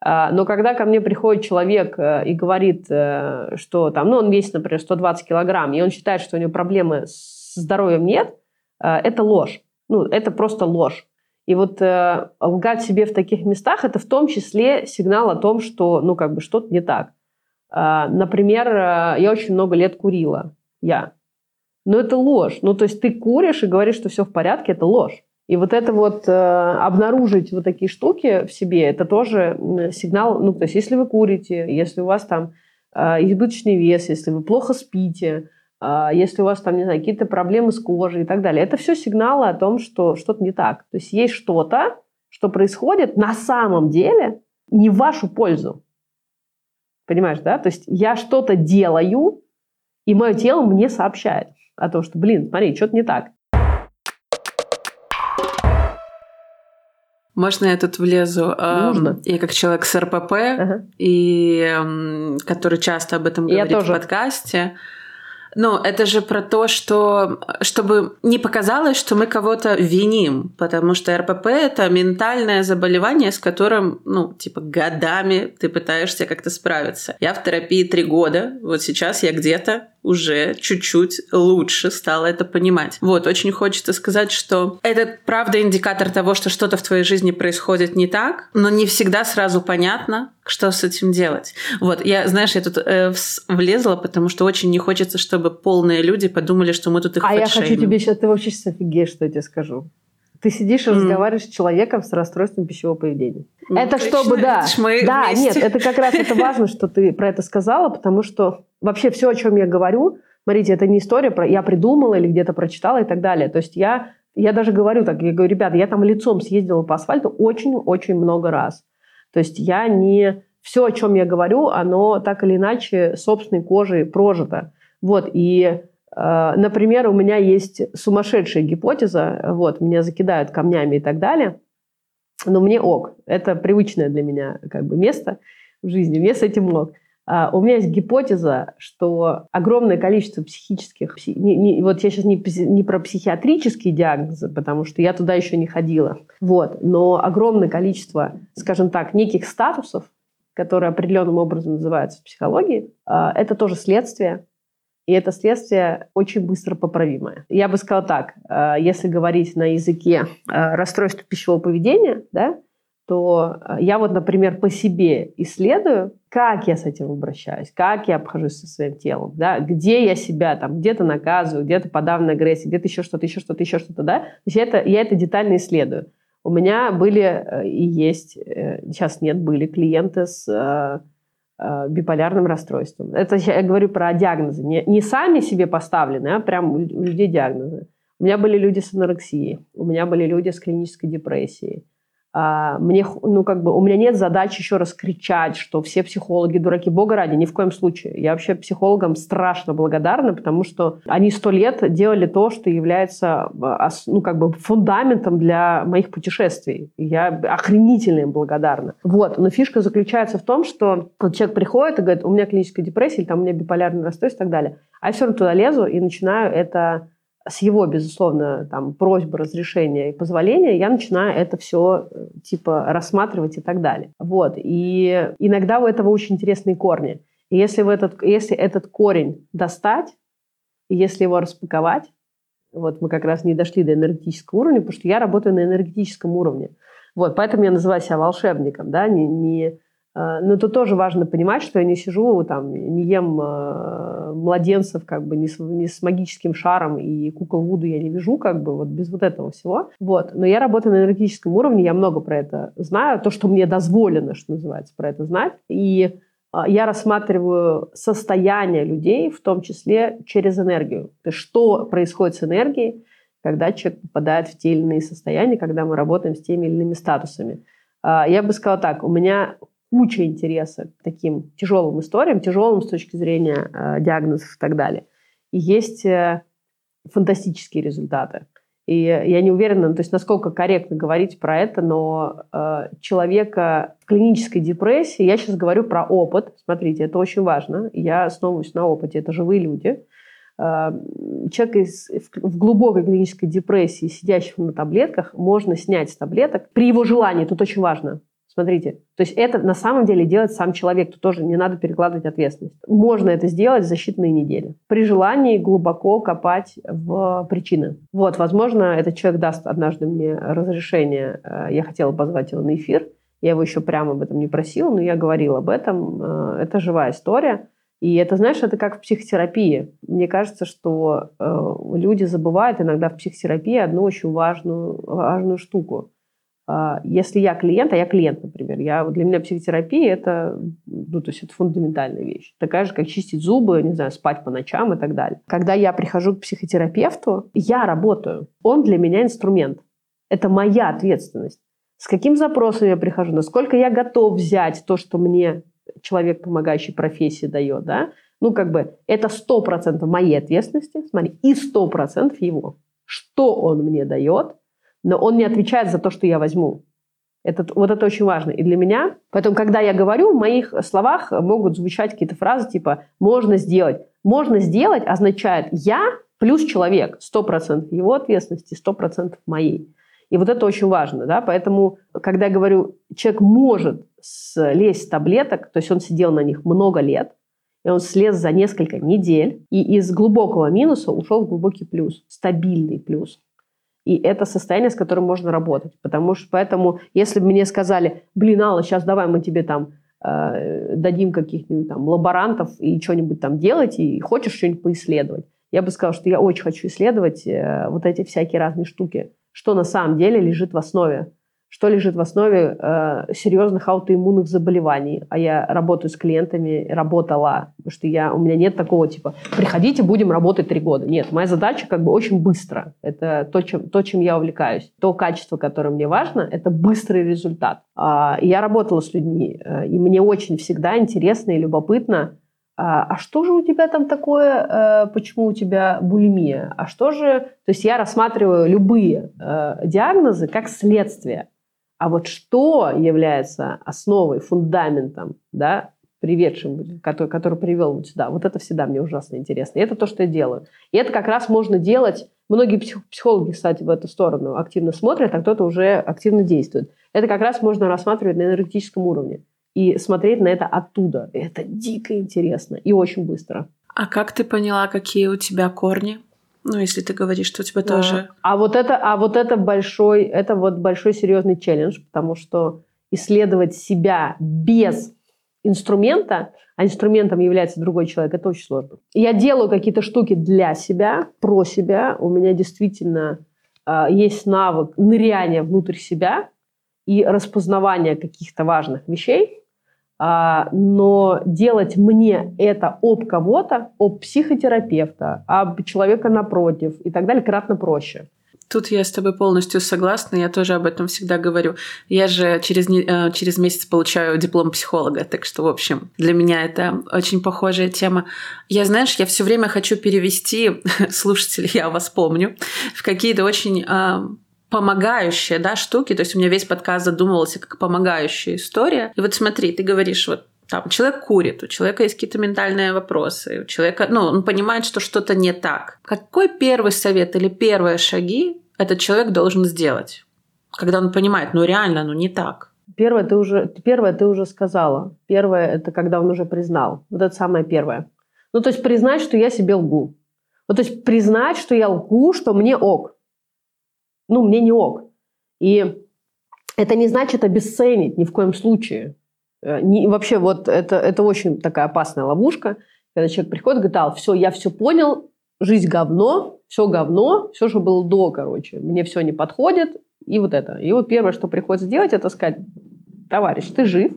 А, но когда ко мне приходит человек э, и говорит, э, что там, ну, он весит, например, 120 килограмм, и он считает, что у него проблемы с здоровьем нет, э, это ложь. Ну, это просто ложь. И вот э, лгать себе в таких местах, это в том числе сигнал о том, что, ну, как бы что-то не так. Э, например, э, я очень много лет курила, я. Но это ложь. Ну, то есть ты куришь и говоришь, что все в порядке, это ложь. И вот это вот э, обнаружить вот такие штуки в себе, это тоже сигнал, ну, то есть если вы курите, если у вас там э, избыточный вес, если вы плохо спите, а, если у вас там, не знаю, какие-то проблемы с кожей и так далее. Это все сигналы о том, что что-то не так. То есть есть что-то, что происходит на самом деле не в вашу пользу. Понимаешь, да? То есть я что-то делаю, и мое тело мне сообщает о том, что, блин, смотри, что-то не так. Можно я тут влезу? Нужно. Я как человек с РПП, ага. и который часто об этом говорит я тоже. в подкасте. Ну, это же про то, что чтобы не показалось, что мы кого-то виним, потому что РПП это ментальное заболевание, с которым, ну, типа, годами ты пытаешься как-то справиться. Я в терапии три года, вот сейчас я где-то уже чуть-чуть лучше стала это понимать. Вот, очень хочется сказать, что это правда индикатор того, что что-то в твоей жизни происходит не так, но не всегда сразу понятно, что с этим делать. Вот, я, знаешь, я тут э, влезла, потому что очень не хочется, чтобы полные люди подумали, что мы тут их А я хочу тебе сейчас, ты вообще сейчас офигеешь, что я тебе скажу. Ты сидишь и mm. разговариваешь с человеком с расстройством пищевого поведения. Ну, это точно, чтобы, да. Это мы да, вместе. нет, это как раз это важно, что ты про это сказала, потому что вообще все, о чем я говорю, смотрите, это не история про я придумала или где-то прочитала и так далее. То есть я, я даже говорю так, я говорю, ребята, я там лицом съездила по асфальту очень-очень много раз. То есть я не... Все, о чем я говорю, оно так или иначе собственной кожей прожито. Вот, и например, у меня есть сумасшедшая гипотеза, вот, меня закидают камнями и так далее, но мне ок. Это привычное для меня как бы место в жизни, мне с этим ок. А у меня есть гипотеза, что огромное количество психических... Не, не, вот я сейчас не, не про психиатрические диагнозы, потому что я туда еще не ходила. Вот, но огромное количество, скажем так, неких статусов, которые определенным образом называются в психологии, э, это тоже следствие и это следствие очень быстро поправимое. Я бы сказала так, э, если говорить на языке э, расстройства пищевого поведения, да, то э, я вот, например, по себе исследую, как я с этим обращаюсь, как я обхожусь со своим телом, да, где я себя там где-то наказываю, где-то подавленная агрессия, где-то еще что-то, еще что-то, еще что-то, да. То есть я это, я это детально исследую. У меня были и есть, сейчас нет, были клиенты с биполярным расстройством. Это я говорю про диагнозы. Не, не сами себе поставлены, а прям у людей диагнозы. У меня были люди с анорексией, у меня были люди с клинической депрессией, мне, ну, как бы, у меня нет задачи еще раз кричать, что все психологи дураки. Бога ради, ни в коем случае. Я вообще психологам страшно благодарна, потому что они сто лет делали то, что является а, ну, как бы фундаментом для моих путешествий. Я охренительно им благодарна. Вот. Но фишка заключается в том, что вот человек приходит и говорит, у меня клиническая депрессия, или там у меня биполярный расстройство и так далее. А я все равно туда лезу и начинаю это с его, безусловно, там, просьбы, разрешения и позволения, я начинаю это все э, типа рассматривать и так далее. Вот. И иногда у этого очень интересные корни. И если, в этот, если этот корень достать, и если его распаковать, вот мы как раз не дошли до энергетического уровня, потому что я работаю на энергетическом уровне. Вот, поэтому я называю себя волшебником, да, не, не но это тоже важно понимать, что я не сижу там, не ем э, младенцев как бы не с, не с магическим шаром и кукол Вуду я не вижу как бы вот без вот этого всего. Вот. Но я работаю на энергетическом уровне, я много про это знаю, то, что мне дозволено, что называется, про это знать. И э, я рассматриваю состояние людей, в том числе через энергию. То есть что происходит с энергией, когда человек попадает в те или иные состояния, когда мы работаем с теми или иными статусами. Я бы сказала так, у меня куча интереса к таким тяжелым историям, тяжелым с точки зрения э, диагнозов и так далее. И есть э, фантастические результаты. И я не уверена, то есть насколько корректно говорить про это, но э, человека в клинической депрессии, я сейчас говорю про опыт, смотрите, это очень важно, я основываюсь на опыте, это живые люди. Э, человек из, в, в глубокой клинической депрессии, сидящих на таблетках, можно снять с таблеток при его желании, тут очень важно, Смотрите, то есть это на самом деле делает сам человек, тут тоже не надо перекладывать ответственность. Можно это сделать за считанные недели. При желании глубоко копать в причины. Вот, возможно, этот человек даст однажды мне разрешение. Э, я хотела позвать его на эфир. Я его еще прямо об этом не просила, но я говорила об этом. Э, это живая история. И это, знаешь, это как в психотерапии. Мне кажется, что э, люди забывают иногда в психотерапии одну очень важную, важную штуку. А, если я клиент, а я клиент, например, я, для меня психотерапия это, ну, то есть это фундаментальная вещь. Такая же, как чистить зубы, не знаю, спать по ночам и так далее. Когда я прихожу к психотерапевту, я работаю. Он для меня инструмент. Это моя ответственность. С каким запросом я прихожу, насколько я готов взять то, что мне человек, помогающий профессии, дает, да? Ну, как бы это сто процентов моей ответственности, смотри, и сто процентов его. Что он мне дает – но он не отвечает за то, что я возьму. Это, вот это очень важно. И для меня, поэтому, когда я говорю, в моих словах могут звучать какие-то фразы типа «можно сделать». «Можно сделать» означает «я плюс человек». 100% его ответственности, 100% моей. И вот это очень важно. Да? Поэтому, когда я говорю, человек может слезть с таблеток, то есть он сидел на них много лет, и он слез за несколько недель, и из глубокого минуса ушел в глубокий плюс, стабильный плюс. И это состояние, с которым можно работать. Потому что поэтому, если бы мне сказали, блин, Алла, сейчас давай мы тебе там э, дадим каких-нибудь там лаборантов и что-нибудь там делать, и хочешь что-нибудь поисследовать, я бы сказала, что я очень хочу исследовать э, вот эти всякие разные штуки, что на самом деле лежит в основе что лежит в основе э, серьезных аутоиммунных заболеваний. А я работаю с клиентами, работала, потому что я, у меня нет такого типа «приходите, будем работать три года». Нет, моя задача как бы очень быстро. Это то, чем, то, чем я увлекаюсь. То качество, которое мне важно, это быстрый результат. А, я работала с людьми, э, и мне очень всегда интересно и любопытно, а, а что же у тебя там такое, э, почему у тебя булимия? А что же... То есть я рассматриваю любые э, диагнозы как следствие. А вот что является основой, фундаментом, да, приведшим, который, который привел вот сюда, вот это всегда мне ужасно интересно. И это то, что я делаю. И это как раз можно делать, многие психологи, кстати, в эту сторону активно смотрят, а кто-то уже активно действует. Это как раз можно рассматривать на энергетическом уровне и смотреть на это оттуда. Это дико интересно и очень быстро. А как ты поняла, какие у тебя корни? Ну, если ты говоришь, что у тебя да. тоже... А вот это, а вот это большой, это вот большой серьезный челлендж, потому что исследовать себя без инструмента, а инструментом является другой человек, это очень сложно. Я делаю какие-то штуки для себя, про себя. У меня действительно а, есть навык ныряния внутрь себя и распознавания каких-то важных вещей, но делать мне это об кого-то, об психотерапевта, об человека напротив и так далее кратно проще. Тут я с тобой полностью согласна, я тоже об этом всегда говорю. Я же через, э, через месяц получаю диплом психолога, так что, в общем, для меня это очень похожая тема. Я, знаешь, я все время хочу перевести слушателей, я вас помню, в какие-то очень э, помогающие да, штуки. То есть у меня весь подкаст задумывался как помогающая история. И вот смотри, ты говоришь, вот там человек курит, у человека есть какие-то ментальные вопросы, у человека, ну, он понимает, что что-то не так. Какой первый совет или первые шаги этот человек должен сделать, когда он понимает, ну реально, ну не так? Первое ты уже, первое ты уже сказала. Первое это когда он уже признал. Вот это самое первое. Ну то есть признать, что я себе лгу. Ну то есть признать, что я лгу, что мне ок. Ну мне не ок. И это не значит обесценить ни в коем случае. Э, не, вообще вот это, это очень такая опасная ловушка, когда человек приходит и говорит, а, все, я все понял, жизнь говно, все говно, все, что было до, короче, мне все не подходит, и вот это. И вот первое, что приходится сделать, это сказать, товарищ, ты жив,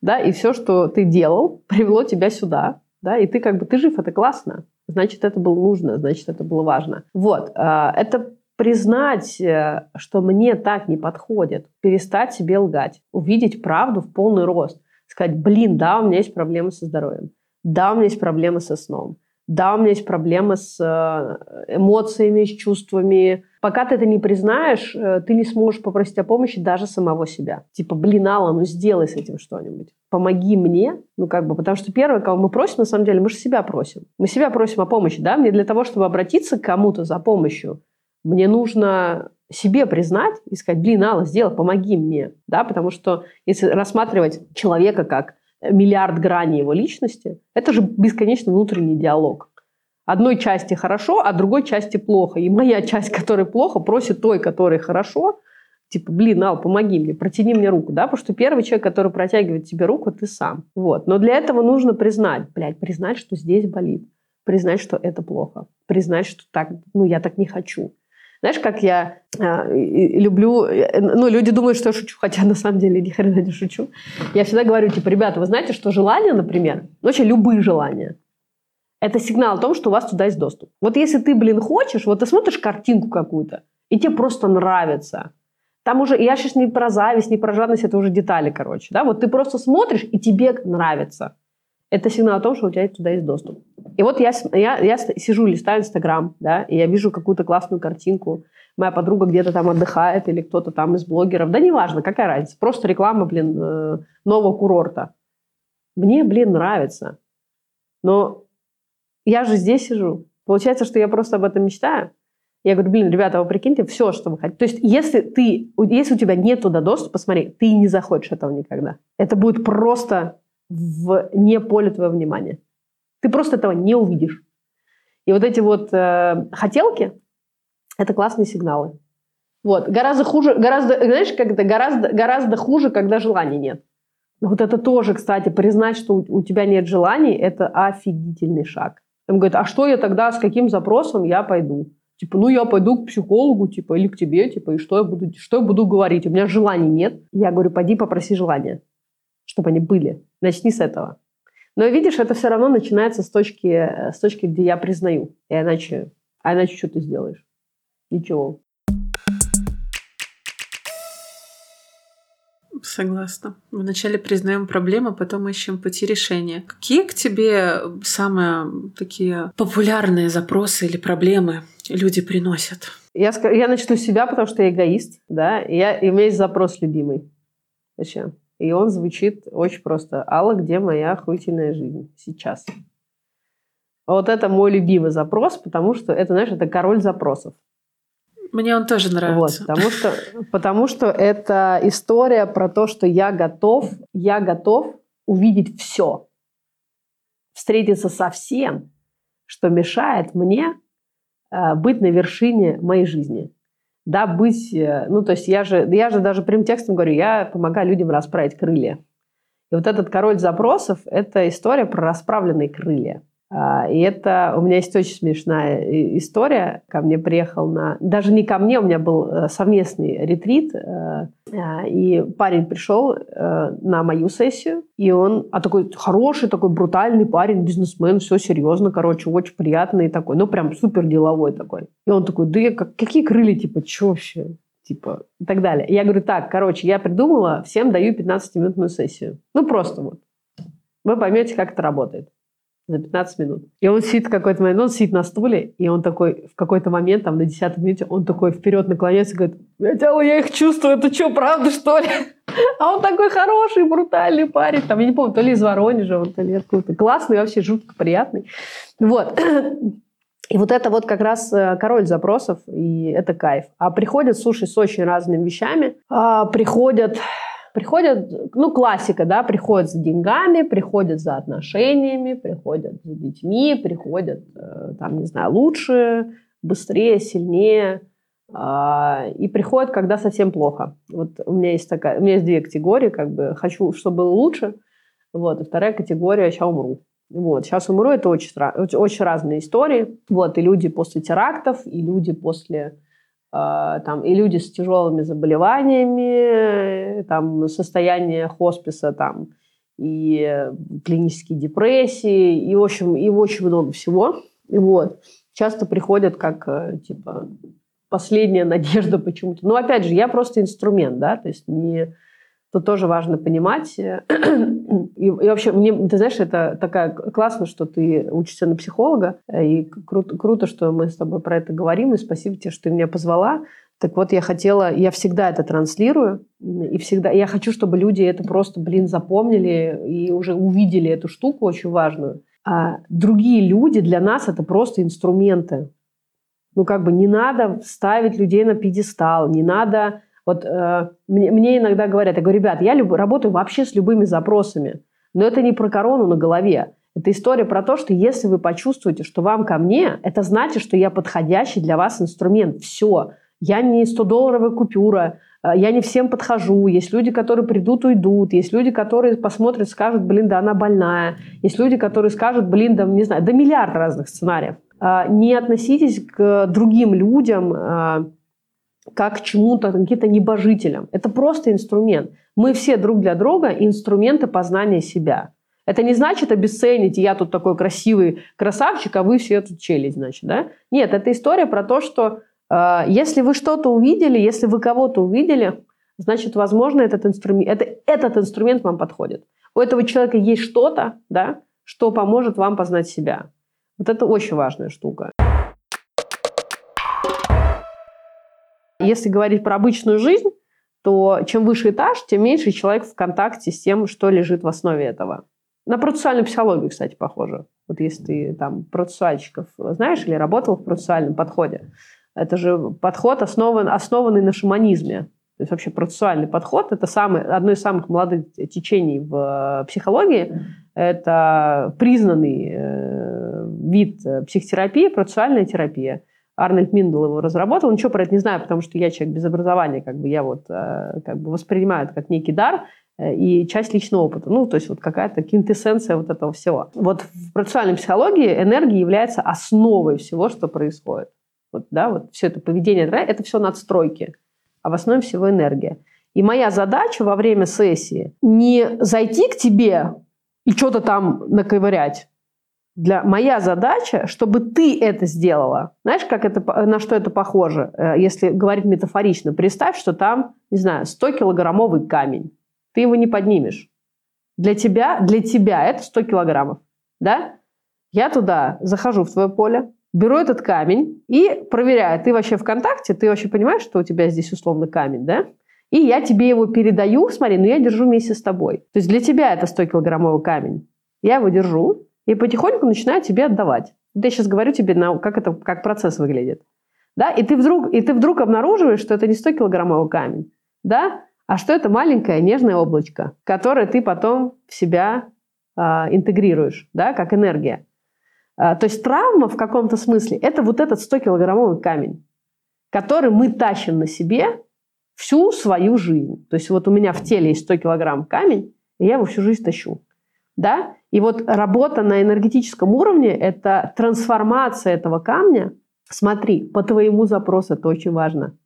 да, и все, что ты делал, привело тебя сюда, да, и ты как бы, ты жив, это классно, значит, это было нужно, значит, это было важно. Вот, а, это признать, э, что мне так не подходит, перестать себе лгать, увидеть правду в полный рост, сказать, блин, да, у меня есть проблемы со здоровьем, да, у меня есть проблемы со сном, да, у меня есть проблемы с э, эмоциями, с чувствами. Пока ты это не признаешь, э, ты не сможешь попросить о помощи даже самого себя. Типа, блин, Алла, ну сделай с этим что-нибудь. Помоги мне. Ну, как бы, потому что первое, кого мы просим, на самом деле, мы же себя просим. Мы себя просим о помощи, да? Мне для того, чтобы обратиться к кому-то за помощью, мне нужно себе признать и сказать, блин, Алла, сделай, помоги мне. Да? Потому что если рассматривать человека как миллиард граней его личности, это же бесконечный внутренний диалог. Одной части хорошо, а другой части плохо. И моя часть, которая плохо, просит той, которой хорошо, типа, блин, Ал, помоги мне, протяни мне руку, да, потому что первый человек, который протягивает тебе руку, ты сам. Вот. Но для этого нужно признать, блядь, признать, что здесь болит, признать, что это плохо, признать, что так, ну, я так не хочу. Знаешь, как я э, люблю... Э, ну, люди думают, что я шучу, хотя на самом деле ни хрена не шучу. Я всегда говорю, типа, ребята, вы знаете, что желание, например, ну, вообще любые желания, это сигнал о том, что у вас туда есть доступ. Вот если ты, блин, хочешь, вот ты смотришь картинку какую-то, и тебе просто нравится. Там уже, я сейчас не про зависть, не про жадность, это уже детали, короче. Да? Вот ты просто смотришь, и тебе нравится это сигнал о том, что у тебя туда есть доступ. И вот я, я, я сижу, листаю Инстаграм, да, и я вижу какую-то классную картинку. Моя подруга где-то там отдыхает, или кто-то там из блогеров. Да неважно, какая разница. Просто реклама, блин, э, нового курорта. Мне, блин, нравится. Но я же здесь сижу. Получается, что я просто об этом мечтаю. Я говорю, блин, ребята, вы прикиньте, все, что вы хотите. То есть, если ты, если у тебя нет туда доступа, посмотри, ты не захочешь этого никогда. Это будет просто в не поле твоего внимания. Ты просто этого не увидишь. И вот эти вот э, хотелки – это классные сигналы. Вот. Гораздо хуже, гораздо, знаешь, это, гораздо, гораздо хуже, когда желаний нет. Вот это тоже, кстати, признать, что у, у тебя нет желаний, это офигительный шаг. Он говорит, а что я тогда, с каким запросом я пойду? Типа, ну, я пойду к психологу, типа, или к тебе, типа, и что я буду, что я буду говорить? У меня желаний нет. Я говорю, пойди попроси желания чтобы они были. Начни с этого. Но видишь, это все равно начинается с точки, с точки, где я признаю. И иначе, а иначе что ты сделаешь? Ничего. Согласна. Вначале признаем проблему, потом ищем пути решения. Какие к тебе самые такие популярные запросы или проблемы люди приносят? Я, я начну с себя, потому что я эгоист, да, и, я, и у меня есть запрос любимый. Зачем? И он звучит очень просто. Алла, где моя охуительная жизнь сейчас? Вот это мой любимый запрос, потому что это, знаешь, это король запросов. Мне он тоже нравится. Вот, потому, что, потому что это история про то, что я готов, я готов увидеть все. Встретиться со всем, что мешает мне э, быть на вершине моей жизни да, быть, э, ну, то есть я же, я же даже прямым текстом говорю, я помогаю людям расправить крылья. И вот этот король запросов – это история про расправленные крылья. А, и это у меня есть очень смешная история. Ко мне приехал на... Даже не ко мне, у меня был э, совместный ретрит. Э, а, и парень пришел э, на мою сессию. И он... А такой хороший, такой брутальный парень, бизнесмен, все серьезно, короче, очень приятный такой. Ну, прям супер деловой такой. И он такой, да я, как, какие крылья, типа, что вообще? Типа, и так далее. Я говорю, так, короче, я придумала, всем даю 15-минутную сессию. Ну, просто вот. Вы поймете, как это работает за 15 минут. И он сидит какой-то момент, он сидит на стуле, и он такой, в какой-то момент, там, на 10 минуте, он такой вперед наклоняется и говорит, я, я их чувствую, это что, правда, что ли? А он такой хороший, брутальный парень, там, я не помню, то ли из Воронежа, он, то ли откуда-то. Классный, вообще жутко приятный. Вот. И вот это вот как раз э, король запросов, и это кайф. А приходят, слушай, с очень разными вещами. А, приходят приходят, ну, классика, да, приходят за деньгами, приходят за отношениями, приходят за детьми, приходят, э, там, не знаю, лучше, быстрее, сильнее, а, и приходят, когда совсем плохо. Вот у меня есть такая, у меня есть две категории, как бы, хочу, чтобы было лучше, вот, и вторая категория, сейчас умру. Вот, сейчас умру, это очень, очень разные истории. Вот, и люди после терактов, и люди после там, и люди с тяжелыми заболеваниями, там, состояние хосписа, там, и клинические депрессии, и, в общем, и очень много всего. И вот. Часто приходят как, э, типа, последняя надежда почему-то. Но, опять же, я просто инструмент, да, то есть не Тут тоже важно понимать. Э, и, и вообще, мне, ты знаешь, это такая классно, что ты учишься на психолога, э, и круто, круто, что мы с тобой про это говорим, и спасибо тебе, что ты меня позвала. Так вот, я хотела, я всегда это транслирую, и всегда, я хочу, чтобы люди это просто, блин, запомнили и уже увидели эту штуку очень важную. А другие люди для нас это просто инструменты. Ну, как бы не надо ставить людей на пьедестал, не надо вот э, мне, иногда говорят, я говорю, ребят, я люб, работаю вообще с любыми запросами, но это не про корону на голове. Это история про то, что если вы почувствуете, что вам ко мне, это значит, что я подходящий для вас инструмент. Все. Я не 100-долларовая купюра, э, я не всем подхожу. Есть люди, которые придут, уйдут. Есть люди, которые посмотрят, скажут, блин, да она больная. Есть люди, которые скажут, блин, да не знаю, да миллиард разных сценариев. Э, не относитесь к другим людям э, как чему-то, каким-то небожителям. Это просто инструмент. Мы все друг для друга инструменты познания себя. Это не значит обесценить, я тут такой красивый красавчик, а вы все тут челюсть, значит, да? Нет, это история про то, что э, если вы что-то увидели, если вы кого-то увидели, значит, возможно, этот инструмент, это, этот инструмент вам подходит. У этого человека есть что-то, да, что поможет вам познать себя. Вот это очень важная штука. Если говорить про обычную жизнь, то чем выше этаж, тем меньше человек в контакте с тем, что лежит в основе этого. На процессуальную психологию, кстати, похоже. Вот если ты там процессуальщиков знаешь или работал в процессуальном подходе, это же подход, основан, основанный на шаманизме. То есть вообще процессуальный подход – это самый, одно из самых молодых течений в психологии. Это признанный э, вид психотерапии, процессуальная терапия – Арнольд Миндл его разработал. Ничего про это не знаю, потому что я человек без образования, как бы я вот э, как бы воспринимаю это как некий дар э, и часть личного опыта. Ну, то есть вот какая-то квинтэссенция вот этого всего. Вот в процессуальной психологии энергия является основой всего, что происходит. Вот, да, вот все это поведение, это все надстройки, а в основе всего энергия. И моя задача во время сессии не зайти к тебе и что-то там наковырять, для, моя задача, чтобы ты это сделала. Знаешь, как это, на что это похоже? Э, если говорить метафорично, представь, что там, не знаю, 100-килограммовый камень. Ты его не поднимешь. Для тебя, для тебя это 100 килограммов. Да? Я туда захожу в твое поле, беру этот камень и проверяю, ты вообще в контакте, ты вообще понимаешь, что у тебя здесь условно камень, да? И я тебе его передаю, смотри, но я держу вместе с тобой. То есть для тебя это 100-килограммовый камень. Я его держу, и потихоньку начинаю тебе отдавать. Я сейчас говорю тебе, как, это, как процесс выглядит. Да? И, ты вдруг, и ты вдруг обнаруживаешь, что это не 100-килограммовый камень, да? а что это маленькое нежное облачко, которое ты потом в себя э, интегрируешь, да? как энергия. Э, то есть травма в каком-то смысле – это вот этот 100-килограммовый камень, который мы тащим на себе всю свою жизнь. То есть вот у меня в теле есть 100 килограмм камень, и я его всю жизнь тащу. Да? И вот работа на энергетическом уровне – это трансформация этого камня. Смотри, по твоему запросу это очень важно.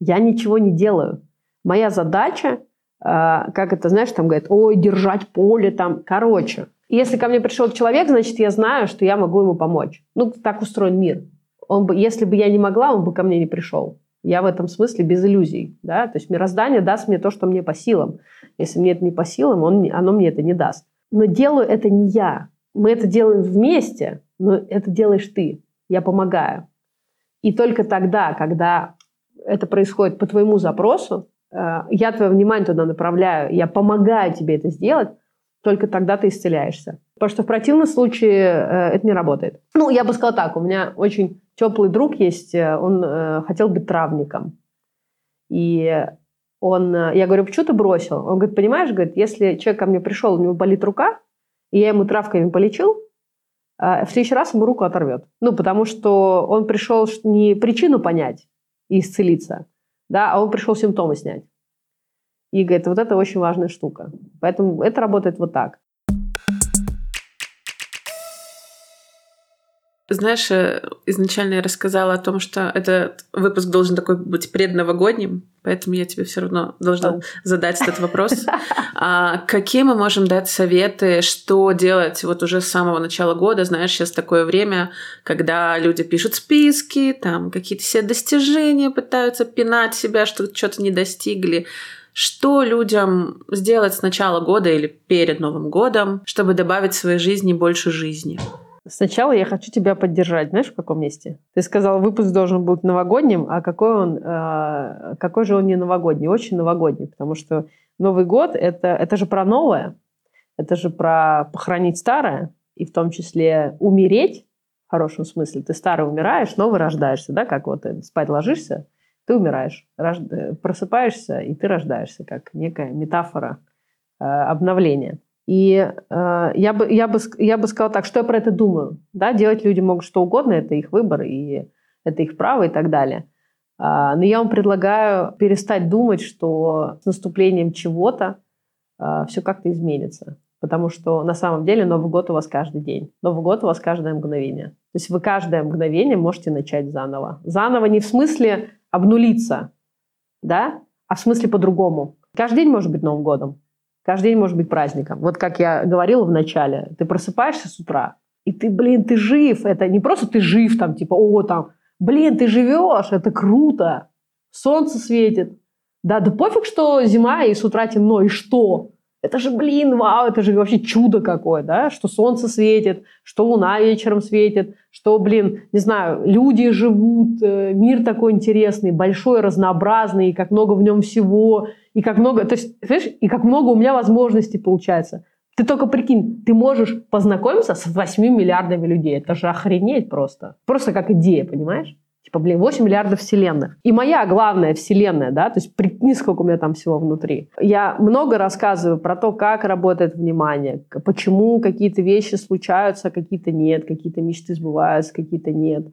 Я ничего не делаю. Моя задача, а, как это, знаешь, там говорят, ой, держать поле там. Короче, если ко мне пришел человек, значит, я знаю, что я могу ему помочь. Ну, так устроен мир. Он бы, если бы я не могла, он бы ко мне не пришел. Я в этом смысле без иллюзий. Да? То есть мироздание даст мне то, что мне по силам. Если мне это не по силам, он, оно мне это не даст. Но делаю это не я. Мы это делаем вместе, но это делаешь ты. Я помогаю. И только тогда, когда это происходит по твоему запросу, э, я твое внимание туда направляю, я помогаю тебе это сделать, только тогда ты исцеляешься. Потому что в противном случае э, это не работает. Ну, я бы сказала так, у меня очень теплый друг есть, э, он хотел быть травником. И он, э, я говорю, почему ты бросил? Он говорит, понимаешь, говорит, если человек ко мне пришел, у него болит рука, и я ему травками полечил, э, в следующий раз ему руку оторвет. Ну, потому что он пришел не причину понять и исцелиться, да, а он пришел симптомы снять. И говорит, вот это очень важная штука. Поэтому это работает вот так. Знаешь, э, изначально я рассказала о том, что этот выпуск должен такой быть предновогодним, поэтому я тебе все равно должна oh. задать этот вопрос. А какие мы можем дать советы, что делать вот уже с самого начала года? Знаешь, сейчас такое время, когда люди пишут списки, там какие-то все достижения пытаются пинать себя, что что-то не достигли. Что людям сделать с начала года или перед Новым годом, чтобы добавить в своей жизни больше жизни? Сначала я хочу тебя поддержать. Знаешь, в каком месте? Ты сказал, выпуск должен быть новогодним, а какой он, э, какой же он не новогодний? Очень новогодний, потому что Новый год это, это же про новое, это же про похоронить старое, и в том числе умереть, в хорошем смысле. Ты старый умираешь, новый рождаешься, да, как вот ты спать ложишься, ты умираешь, рож... просыпаешься, и ты рождаешься, как некая метафора э, обновления. И э, я, бы, я, бы, я бы сказала так, что я про это думаю. Да, делать люди могут что угодно, это их выбор, и это их право и так далее. Э, но я вам предлагаю перестать думать, что с наступлением чего-то э, все как-то изменится. Потому что на самом деле Новый год у вас каждый день. Новый год у вас каждое мгновение. То есть вы каждое мгновение можете начать заново. Заново не в смысле обнулиться, да, а в смысле по-другому. Каждый день может быть Новым годом. Каждый день может быть праздником. Вот как я говорила в начале, ты просыпаешься с утра, и ты, блин, ты жив. Это не просто ты жив, там, типа, о, там, блин, ты живешь, это круто. Солнце светит. Да, да пофиг, что зима и с утра темно, и что? Это же, блин, вау, это же вообще чудо какое, да, что солнце светит, что луна вечером светит, что, блин, не знаю, люди живут, э, мир такой интересный, большой, разнообразный, как много в нем всего, и как много, то есть, знаешь, и как много у меня возможностей получается. Ты только прикинь, ты можешь познакомиться с 8 миллиардами людей. Это же охренеть просто. Просто как идея, понимаешь? Типа, блин, 8 миллиардов вселенных. И моя главная вселенная, да, то есть прикинь, сколько у меня там всего внутри. Я много рассказываю про то, как работает внимание, почему какие-то вещи случаются, какие-то нет, какие-то мечты сбываются, какие-то нет.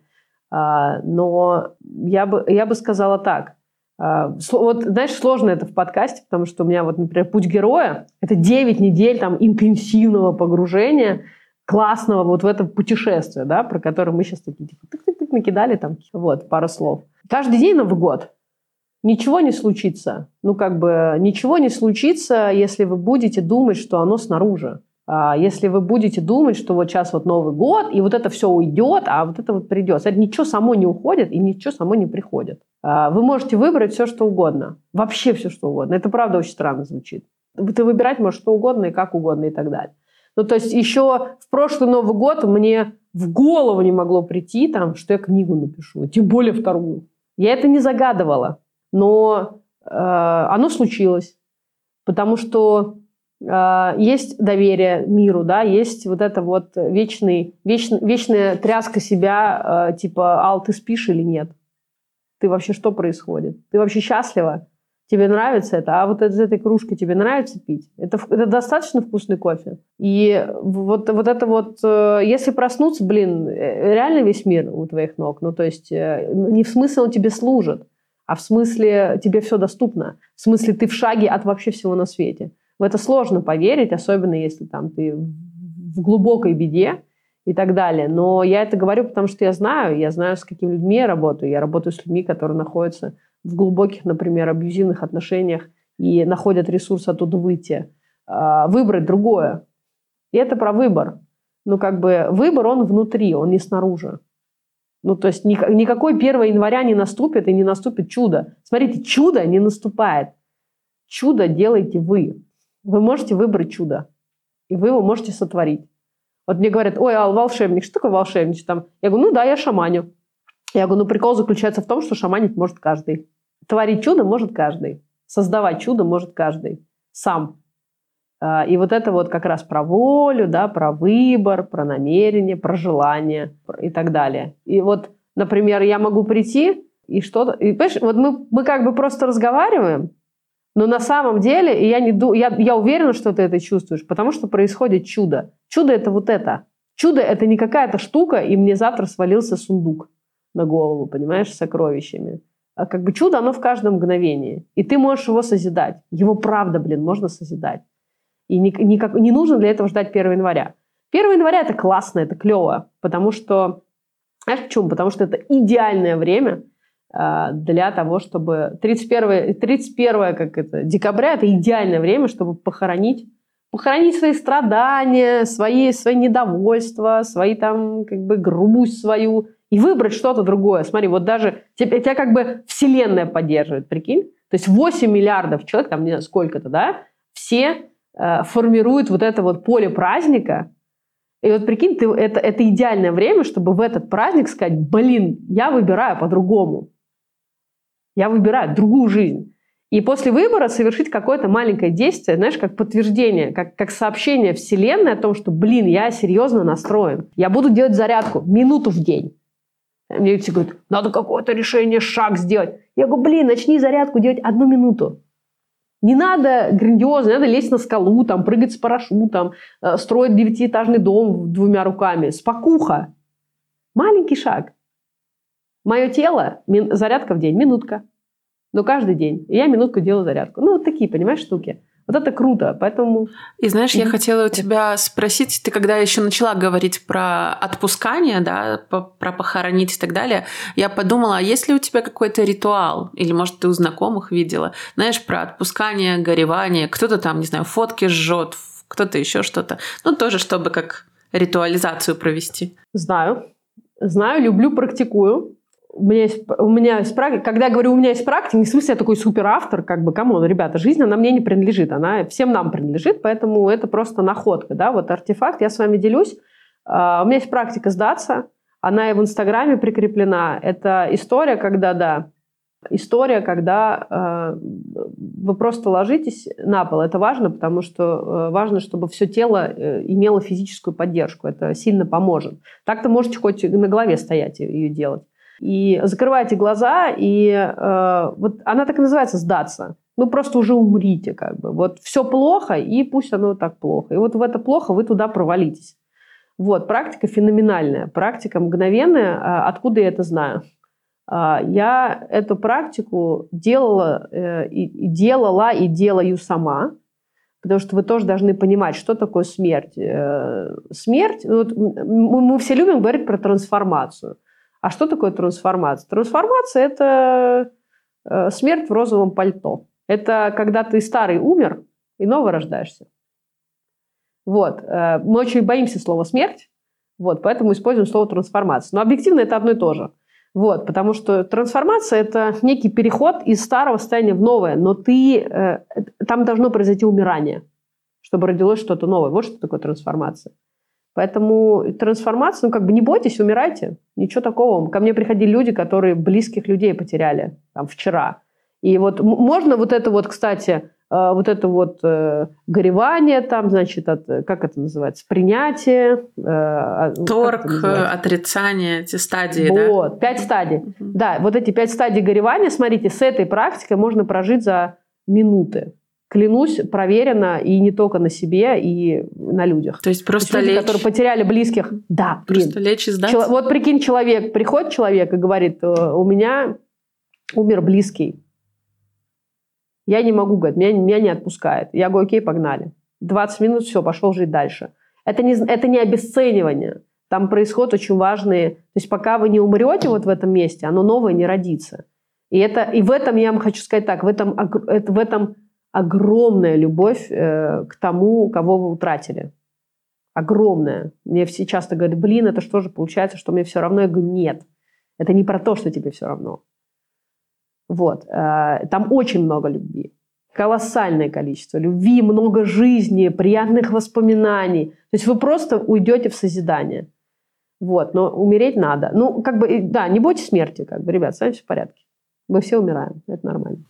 А, но я бы, я бы сказала так. А, вот, знаешь, сложно это в подкасте, потому что у меня вот, например, «Путь героя» — это 9 недель там интенсивного погружения, классного вот в это путешествие, да, про которое мы сейчас такие, типа, тык-тык-тык накидали там, вот, пару слов. Каждый день Новый год. Ничего не случится. Ну, как бы, ничего не случится, если вы будете думать, что оно снаружи. А если вы будете думать, что вот сейчас вот Новый год, и вот это все уйдет, а вот это вот придет. Это ничего само не уходит, и ничего само не приходит. А вы можете выбрать все, что угодно. Вообще все, что угодно. Это правда очень странно звучит. Ты выбирать можешь что угодно и как угодно и так далее. Ну, то есть еще в прошлый Новый год мне в голову не могло прийти, там, что я книгу напишу, тем более вторую. Я это не загадывала, но э, оно случилось, потому что есть доверие миру, да, есть вот это вот вечный, веч, вечная тряска себя, э, типа, Ал, ты спишь или нет? Ты вообще что происходит? Ты вообще счастлива? тебе нравится это, а вот из этой кружки тебе нравится пить. Это, это достаточно вкусный кофе. И вот, вот это вот, э, если проснуться, блин, э, реально весь мир у твоих ног. Ну, то есть э, не в смысле он тебе служит, а в смысле тебе все доступно. В смысле ты в шаге от вообще всего на свете. В это сложно поверить, особенно если там ты в глубокой беде и так далее. Но я это говорю, потому что я знаю, я знаю, с какими людьми я работаю. Я работаю с людьми, которые находятся в глубоких, например, абьюзивных отношениях и находят ресурс оттуда выйти. А, выбрать другое. И это про выбор. Ну, как бы выбор, он внутри, он не снаружи. Ну, то есть никакой 1 января не наступит и не наступит чудо. Смотрите, чудо не наступает. Чудо делаете вы. Вы можете выбрать чудо. И вы его можете сотворить. Вот мне говорят, ой, Ал, волшебник, что такое волшебник? Там? Я говорю, ну да, я шаманю. Я говорю, ну прикол заключается в том, что шаманить может каждый. Творить чудо может каждый. Создавать чудо может каждый. Сам. А, и вот это вот как раз про волю, да, про выбор, про намерение, про желание и так далее. И вот, например, я могу прийти и что-то... И, понимаешь, вот мы, мы как бы просто разговариваем, но на самом деле, и я, не, я, я уверена, что ты это чувствуешь, потому что происходит чудо. Чудо – это вот это. Чудо – это не какая-то штука, и мне завтра свалился сундук на голову, понимаешь, с сокровищами. А как бы чудо, оно в каждом мгновении. И ты можешь его созидать. Его правда, блин, можно созидать. И не, никак, не нужно для этого ждать 1 января. 1 января это классно, это клево, потому что, знаешь почему? Потому что это идеальное время для того, чтобы 31, 31 как это, декабря это идеальное время, чтобы похоронить похоронить свои страдания, свои, свои недовольства, свои там, как бы, грубость свою, и выбрать что-то другое. Смотри, вот даже тебя, тебя как бы вселенная поддерживает, прикинь? То есть 8 миллиардов человек, там не знаю, сколько-то, да, все Э, формирует вот это вот поле праздника. И вот прикинь, ты, это, это идеальное время, чтобы в этот праздник сказать, блин, я выбираю по-другому. Я выбираю другую жизнь. И после выбора совершить какое-то маленькое действие, знаешь, как подтверждение, как, как сообщение Вселенной о том, что, блин, я серьезно настроен. Я буду делать зарядку минуту в день. Мне все говорят, надо какое-то решение, шаг сделать. Я говорю, блин, начни зарядку делать одну минуту. Не надо грандиозно, не надо лезть на скалу, там, прыгать с парашютом, э, строить девятиэтажный дом двумя руками. Спокуха. Маленький шаг. Мое тело, зарядка в день, минутка. Но каждый день. И я минутку делаю зарядку. Ну, вот такие, понимаешь, штуки. Вот это круто, поэтому... И знаешь, я хотела у тебя спросить, ты когда еще начала говорить про отпускание, да, про похоронить и так далее, я подумала, а есть ли у тебя какой-то ритуал, или, может, ты у знакомых видела, знаешь, про отпускание, горевание, кто-то там, не знаю, фотки жжет, кто-то еще что-то, ну, тоже, чтобы как ритуализацию провести. Знаю. Знаю, люблю, практикую у меня есть, у меня есть практика. Когда я говорю, у меня есть практика, не в смысле я такой супер автор, как бы, кому, ребята, жизнь, она мне не принадлежит, она всем нам принадлежит, поэтому это просто находка, да, вот артефакт, я с вами делюсь. Uh, у меня есть практика сдаться, она и в Инстаграме прикреплена. Это история, когда, да, история, когда э, вы просто ложитесь на пол. Это важно, потому что э, важно, чтобы все тело э, имело физическую поддержку. Это сильно поможет. Так-то можете хоть на голове стоять и ее делать. И закрывайте глаза, и э, вот она так и называется «сдаться». Ну, просто уже умрите, как бы. Вот все плохо, и пусть оно так плохо. И вот в это плохо вы туда провалитесь. Вот, практика феноменальная, практика мгновенная. А откуда я это знаю? А, я эту практику делала э, и делала, и делаю сама, потому что вы тоже должны понимать, что такое смерть. Э, смерть, вот мы все любим говорить про трансформацию – а что такое трансформация? Трансформация – это э, смерть в розовом пальто. Это когда ты старый умер и новый рождаешься. Вот. Э, мы очень боимся слова «смерть», вот, поэтому используем слово «трансформация». Но объективно это одно и то же. Вот, потому что трансформация – это некий переход из старого состояния в новое, но ты, э, там должно произойти умирание, чтобы родилось что-то новое. Вот что такое трансформация. Поэтому трансформация, ну как бы не бойтесь, умирайте. Ничего такого. Ко мне приходили люди, которые близких людей потеряли там вчера. И вот можно вот это вот, кстати, э, вот это вот э, горевание там, значит, от, как это называется, принятие. Э, а, Торг, отрицание, эти стадии, вот, да? пять стадий. Угу. Да, вот эти пять стадий горевания, смотрите, с этой практикой можно прожить за минуты клянусь, проверено и не только на себе, и на людях. То есть просто То есть люди, лечь... которые потеряли близких. Да, просто блин. лечь и сдаться. Чел... Вот прикинь, человек, приходит человек и говорит, «Э, у меня умер близкий. Я не могу, говорит, меня, меня не отпускает. Я говорю, окей, погнали. 20 минут, все, пошел жить дальше. Это не, это не обесценивание. Там происходят очень важные... То есть пока вы не умрете вот в этом месте, оно новое не родится. И, это, и в этом, я вам хочу сказать так, в этом, в этом огромная любовь э, к тому, кого вы утратили. Огромная. Мне все часто говорят, блин, это что же получается, что мне все равно? Я говорю, нет. Это не про то, что тебе все равно. Вот. Э, там очень много любви. Колоссальное количество любви, много жизни, приятных воспоминаний. То есть вы просто уйдете в созидание. Вот, но умереть надо. Ну, как бы, да, не бойтесь смерти, как бы, ребят, с вами все в порядке. Мы все умираем, это нормально.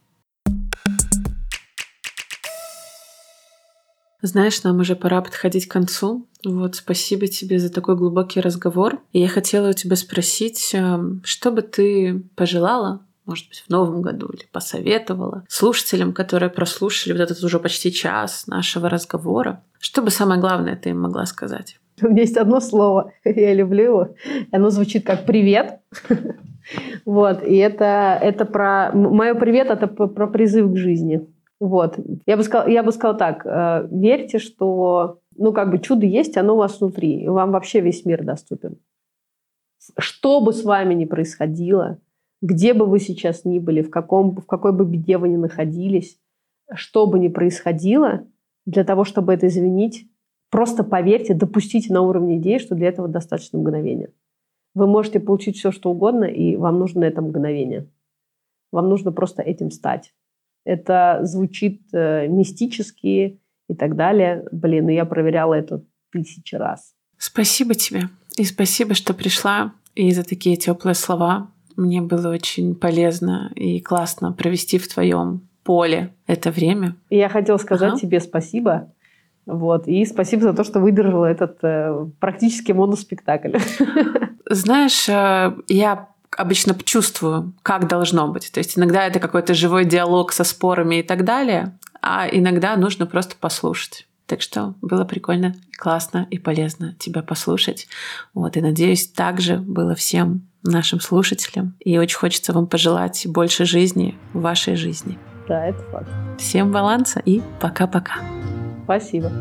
Знаешь, нам уже пора подходить к концу. Вот, спасибо тебе за такой глубокий разговор. И я хотела у тебя спросить, эм, что бы ты пожелала может быть, в новом году или посоветовала слушателям, которые прослушали вот этот уже почти час нашего разговора? Что бы самое главное ты им могла сказать? У меня есть одно слово, я люблю его. Оно звучит как «привет». Вот, и это, это про... Мое привет – это про призыв к жизни. Вот. Я бы сказала, я бы сказала так. Э, верьте, что ну, как бы чудо есть, оно у вас внутри. И вам вообще весь мир доступен. Что бы с вами ни происходило, где бы вы сейчас ни были, в, каком, в какой бы беде вы ни находились, что бы ни происходило, для того, чтобы это извинить, просто поверьте, допустите на уровне идеи, что для этого достаточно мгновения. Вы можете получить все, что угодно, и вам нужно это мгновение. Вам нужно просто этим стать. Это звучит э, мистически и так далее. Блин, ну я проверяла это тысячи раз. Спасибо тебе. И спасибо, что пришла и за такие теплые слова. Мне было очень полезно и классно провести в твоем поле это время. И я хотела сказать ага. тебе спасибо. Вот. И спасибо за то, что выдержала этот э, практически моноспектакль. Знаешь, э, я обычно чувствую, как должно быть. То есть иногда это какой-то живой диалог со спорами и так далее, а иногда нужно просто послушать. Так что было прикольно, классно и полезно тебя послушать. Вот, и надеюсь, также было всем нашим слушателям. И очень хочется вам пожелать больше жизни в вашей жизни. Да, это факт. Всем баланса и пока-пока. Спасибо.